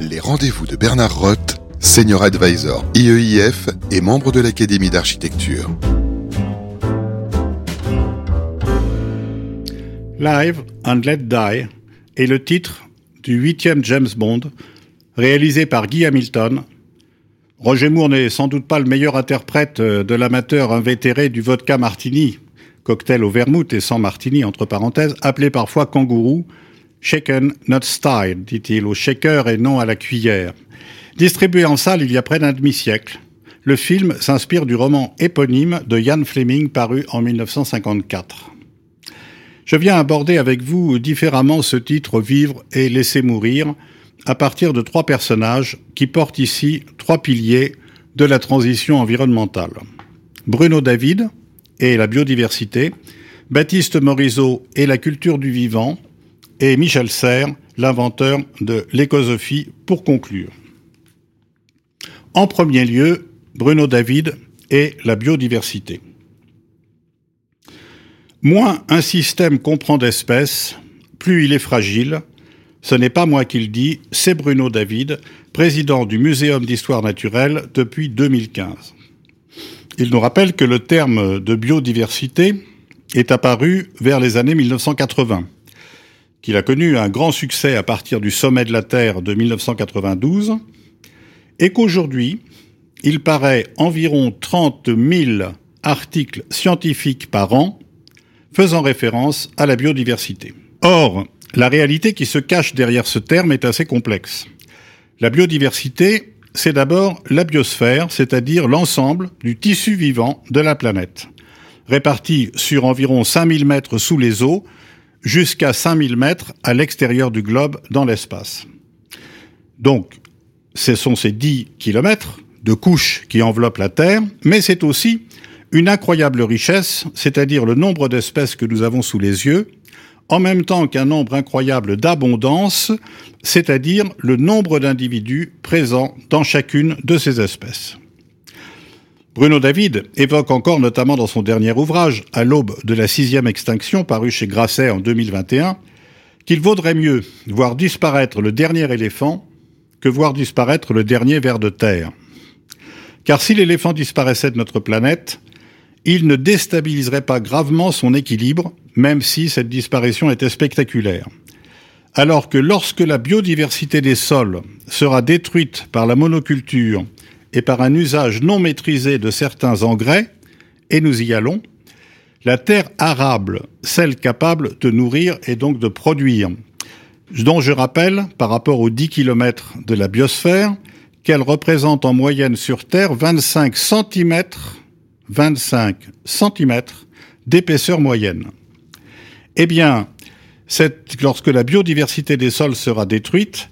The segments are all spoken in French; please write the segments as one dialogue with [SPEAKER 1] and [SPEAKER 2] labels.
[SPEAKER 1] Les rendez-vous de Bernard Roth, Senior Advisor IEIF et membre de l'Académie d'architecture.
[SPEAKER 2] Live and Let Die est le titre du huitième James Bond, réalisé par Guy Hamilton. Roger Moore n'est sans doute pas le meilleur interprète de l'amateur invétéré du vodka martini, cocktail au vermouth et sans martini entre parenthèses, appelé parfois kangourou, shaken not style, dit-il, au shaker et non à la cuillère. Distribué en salle il y a près d'un demi-siècle, le film s'inspire du roman éponyme de Ian Fleming paru en 1954. Je viens aborder avec vous différemment ce titre Vivre et laisser mourir à partir de trois personnages qui portent ici trois piliers de la transition environnementale. Bruno David et la biodiversité, Baptiste Morisot et la culture du vivant, et Michel Serres, l'inventeur de l'écosophie, pour conclure. En premier lieu, Bruno David et la biodiversité. Moins un système comprend d'espèces, plus il est fragile. Ce n'est pas moi qui le dis, c'est Bruno David, président du Muséum d'histoire naturelle depuis 2015. Il nous rappelle que le terme de biodiversité est apparu vers les années 1980, qu'il a connu un grand succès à partir du sommet de la Terre de 1992, et qu'aujourd'hui, il paraît environ 30 000 articles scientifiques par an faisant référence à la biodiversité. Or, la réalité qui se cache derrière ce terme est assez complexe. La biodiversité, c'est d'abord la biosphère, c'est-à-dire l'ensemble du tissu vivant de la planète, réparti sur environ 5000 mètres sous les eaux, jusqu'à 5000 mètres à l'extérieur du globe dans l'espace. Donc, ce sont ces 10 kilomètres de couches qui enveloppent la Terre, mais c'est aussi une incroyable richesse, c'est-à-dire le nombre d'espèces que nous avons sous les yeux, en même temps qu'un nombre incroyable d'abondance, c'est-à-dire le nombre d'individus présents dans chacune de ces espèces. Bruno David évoque encore, notamment dans son dernier ouvrage, À l'aube de la sixième extinction, paru chez Grasset en 2021, qu'il vaudrait mieux voir disparaître le dernier éléphant que voir disparaître le dernier ver de terre. Car si l'éléphant disparaissait de notre planète, il ne déstabiliserait pas gravement son équilibre, même si cette disparition était spectaculaire. Alors que lorsque la biodiversité des sols sera détruite par la monoculture et par un usage non maîtrisé de certains engrais, et nous y allons, la terre arable, celle capable de nourrir et donc de produire, dont je rappelle, par rapport aux 10 km de la biosphère, qu'elle représente en moyenne sur Terre 25 cm 25 cm d'épaisseur moyenne. Eh bien, lorsque la biodiversité des sols sera détruite,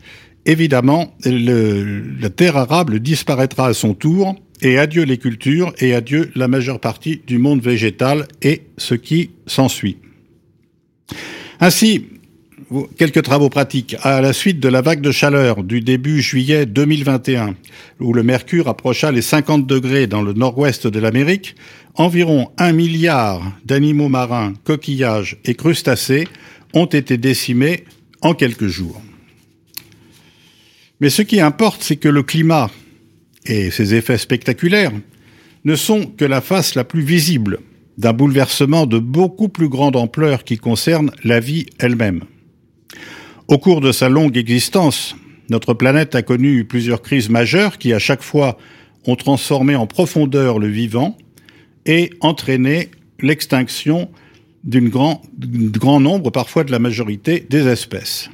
[SPEAKER 2] évidemment, la terre arable disparaîtra à son tour, et adieu les cultures, et adieu la majeure partie du monde végétal et ce qui s'ensuit. Ainsi, quelques travaux pratiques. À la suite de la vague de chaleur du début juillet 2021, où le mercure approcha les 50 degrés dans le nord-ouest de l'Amérique, environ un milliard d'animaux marins, coquillages et crustacés ont été décimés en quelques jours. Mais ce qui importe, c'est que le climat et ses effets spectaculaires ne sont que la face la plus visible d'un bouleversement de beaucoup plus grande ampleur qui concerne la vie elle-même. Au cours de sa longue existence, notre planète a connu plusieurs crises majeures qui, à chaque fois, ont transformé en profondeur le vivant et entraîné l'extinction d'un grand, grand nombre, parfois de la majorité, des espèces.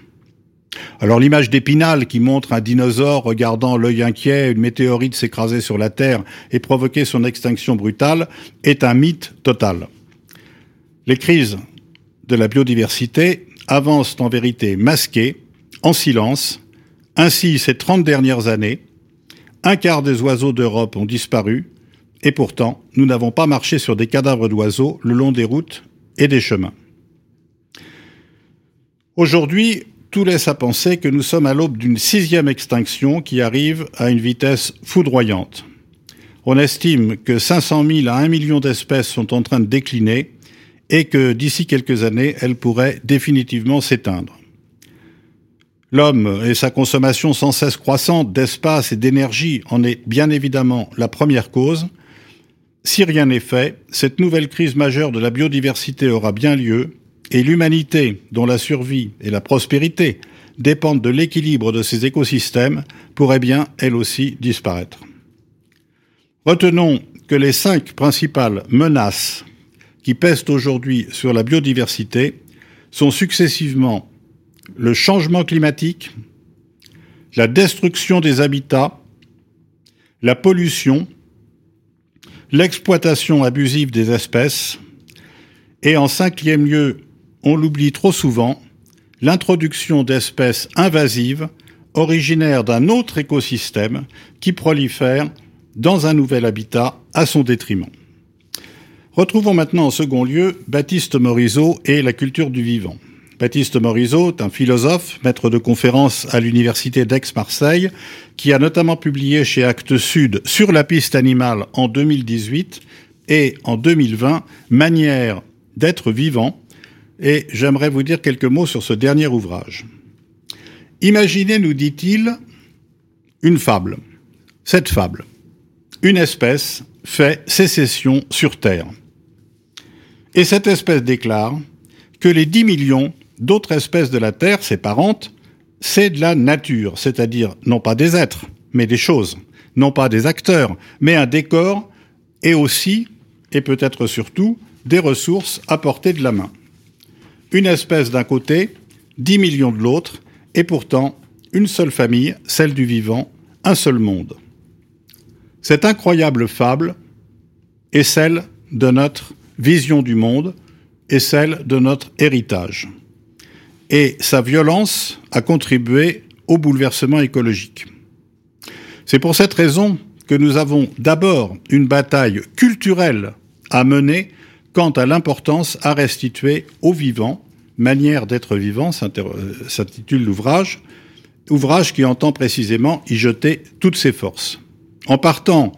[SPEAKER 2] Alors l'image d'Épinal qui montre un dinosaure regardant l'œil inquiet une météorite s'écraser sur la Terre et provoquer son extinction brutale est un mythe total. Les crises de la biodiversité avancent en vérité masquées, en silence. Ainsi, ces 30 dernières années, un quart des oiseaux d'Europe ont disparu, et pourtant, nous n'avons pas marché sur des cadavres d'oiseaux le long des routes et des chemins. Aujourd'hui, tout laisse à penser que nous sommes à l'aube d'une sixième extinction qui arrive à une vitesse foudroyante. On estime que 500 000 à 1 million d'espèces sont en train de décliner et que d'ici quelques années, elle pourrait définitivement s'éteindre. L'homme et sa consommation sans cesse croissante d'espace et d'énergie en est bien évidemment la première cause. Si rien n'est fait, cette nouvelle crise majeure de la biodiversité aura bien lieu et l'humanité, dont la survie et la prospérité dépendent de l'équilibre de ces écosystèmes, pourrait bien, elle aussi, disparaître. Retenons que les cinq principales menaces qui pèsent aujourd'hui sur la biodiversité sont successivement le changement climatique, la destruction des habitats, la pollution, l'exploitation abusive des espèces, et en cinquième lieu, on l'oublie trop souvent, l'introduction d'espèces invasives originaires d'un autre écosystème qui prolifèrent dans un nouvel habitat à son détriment. Retrouvons maintenant en second lieu Baptiste Morisot et la culture du vivant. Baptiste Morisot est un philosophe, maître de conférences à l'université d'Aix-Marseille, qui a notamment publié chez Actes Sud sur la piste animale en 2018 et en 2020 Manière d'être vivant. Et j'aimerais vous dire quelques mots sur ce dernier ouvrage. Imaginez, nous dit-il, une fable. Cette fable. Une espèce fait sécession sur Terre. Et cette espèce déclare que les 10 millions d'autres espèces de la Terre, ses parentes, c'est de la nature, c'est-à-dire non pas des êtres, mais des choses, non pas des acteurs, mais un décor et aussi, et peut-être surtout, des ressources à portée de la main. Une espèce d'un côté, 10 millions de l'autre, et pourtant une seule famille, celle du vivant, un seul monde. Cette incroyable fable est celle de notre vision du monde et celle de notre héritage et sa violence a contribué au bouleversement écologique. C'est pour cette raison que nous avons d'abord une bataille culturelle à mener quant à l'importance à restituer aux vivants, manière d'être vivant, euh, s'intitule l'ouvrage, ouvrage qui entend précisément y jeter toutes ses forces. En partant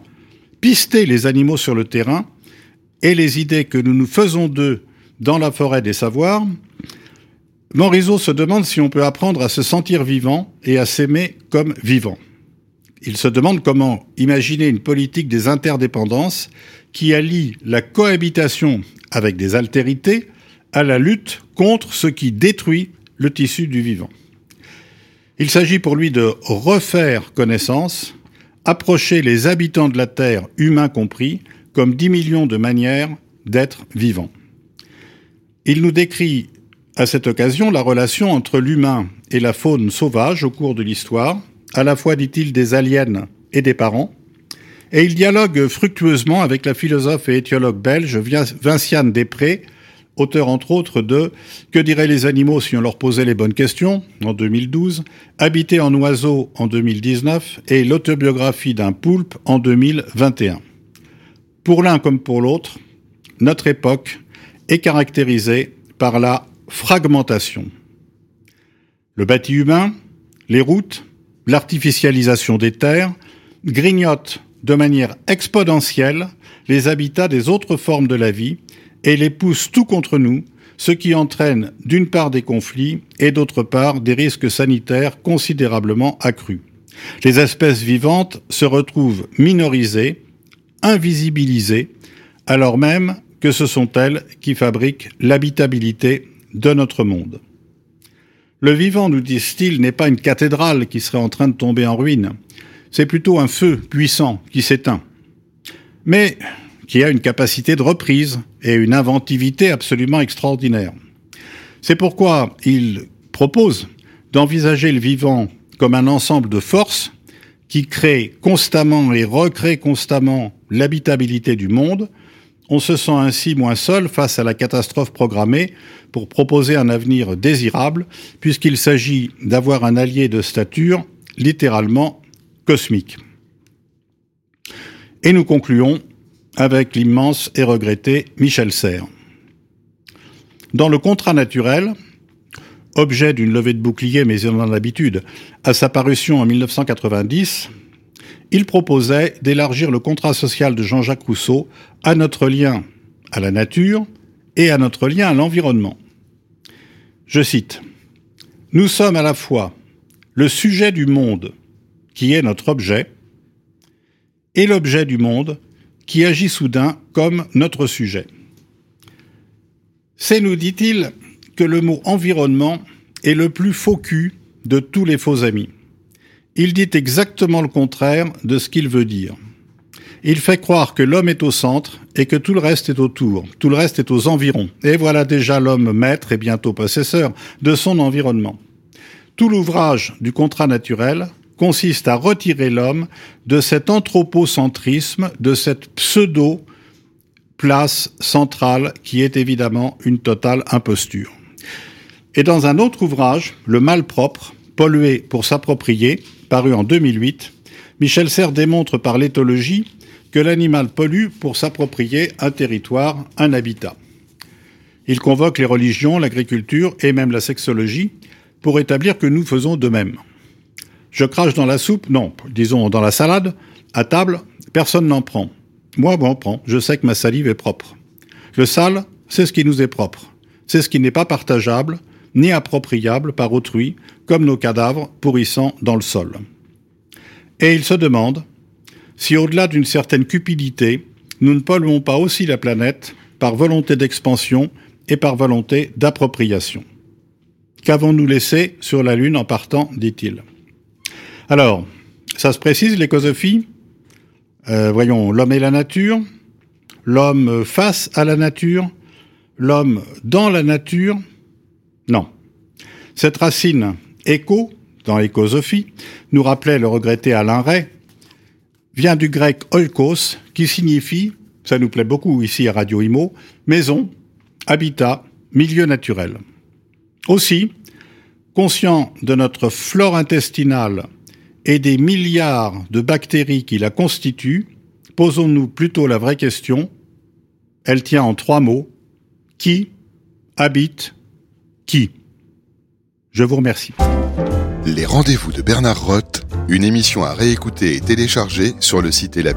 [SPEAKER 2] pister les animaux sur le terrain et les idées que nous nous faisons d'eux dans la forêt des savoirs, Morisot se demande si on peut apprendre à se sentir vivant et à s'aimer comme vivant. Il se demande comment imaginer une politique des interdépendances qui allie la cohabitation avec des altérités à la lutte contre ce qui détruit le tissu du vivant. Il s'agit pour lui de refaire connaissance, approcher les habitants de la Terre, humains compris, comme 10 millions de manières d'être vivants. Il nous décrit à cette occasion la relation entre l'humain et la faune sauvage au cours de l'histoire, à la fois, dit-il, des aliens et des parents, et il dialogue fructueusement avec la philosophe et éthiologue belge Vinciane Després, auteur entre autres de Que diraient les animaux si on leur posait les bonnes questions en 2012, Habiter en oiseau en 2019 et l'autobiographie d'un poulpe en 2021. Pour l'un comme pour l'autre, notre époque est caractérisée par la fragmentation. Le bâti humain, les routes, l'artificialisation des terres grignotent de manière exponentielle les habitats des autres formes de la vie et les poussent tout contre nous, ce qui entraîne d'une part des conflits et d'autre part des risques sanitaires considérablement accrus. Les espèces vivantes se retrouvent minorisées, invisibilisées, alors même que ce sont elles qui fabriquent l'habitabilité de notre monde. Le vivant, nous disent-ils, n'est pas une cathédrale qui serait en train de tomber en ruine, c'est plutôt un feu puissant qui s'éteint, mais qui a une capacité de reprise et une inventivité absolument extraordinaire. C'est pourquoi il propose d'envisager le vivant comme un ensemble de forces qui créent constamment et recréent constamment l'habitabilité du monde, on se sent ainsi moins seul face à la catastrophe programmée pour proposer un avenir désirable, puisqu'il s'agit d'avoir un allié de stature littéralement cosmique. Et nous concluons avec l'immense et regretté Michel Serres. Dans le contrat naturel, objet d'une levée de bouclier, mais en a l'habitude, à sa parution en 1990, il proposait d'élargir le contrat social de Jean-Jacques Rousseau à notre lien à la nature et à notre lien à l'environnement. Je cite, Nous sommes à la fois le sujet du monde, qui est notre objet, et l'objet du monde, qui agit soudain comme notre sujet. C'est, nous dit-il, que le mot environnement est le plus faux de tous les faux amis. Il dit exactement le contraire de ce qu'il veut dire. Il fait croire que l'homme est au centre et que tout le reste est autour, tout le reste est aux environs. Et voilà déjà l'homme maître et bientôt possesseur de son environnement. Tout l'ouvrage du contrat naturel consiste à retirer l'homme de cet anthropocentrisme, de cette pseudo place centrale qui est évidemment une totale imposture. Et dans un autre ouvrage, Le mal propre, pollué pour s'approprier, paru en 2008, Michel Serres démontre par l'éthologie que l'animal pollue pour s'approprier un territoire, un habitat. Il convoque les religions, l'agriculture et même la sexologie pour établir que nous faisons de même. Je crache dans la soupe, non, disons dans la salade, à table, personne n'en prend. Moi, j'en prends, je sais que ma salive est propre. Le sale, c'est ce qui nous est propre. C'est ce qui n'est pas partageable, ni appropriable par autrui, comme nos cadavres pourrissant dans le sol. Et il se demande si au-delà d'une certaine cupidité, nous ne polluons pas aussi la planète par volonté d'expansion et par volonté d'appropriation. Qu'avons-nous laissé sur la Lune en partant, dit-il. Alors, ça se précise, l'écosophie euh, Voyons, l'homme et la nature, l'homme face à la nature, l'homme dans la nature Non. Cette racine écho, dans l'écosophie, nous rappelait le regretté Alain Ray, vient du grec oikos, qui signifie, ça nous plaît beaucoup ici à Radio Imo, maison, habitat, milieu naturel. Aussi, conscient de notre flore intestinale et des milliards de bactéries qui la constituent, posons-nous plutôt la vraie question. Elle tient en trois mots. Qui habite Je vous remercie.
[SPEAKER 1] Les rendez-vous de Bernard Roth, une émission à réécouter et télécharger sur le site et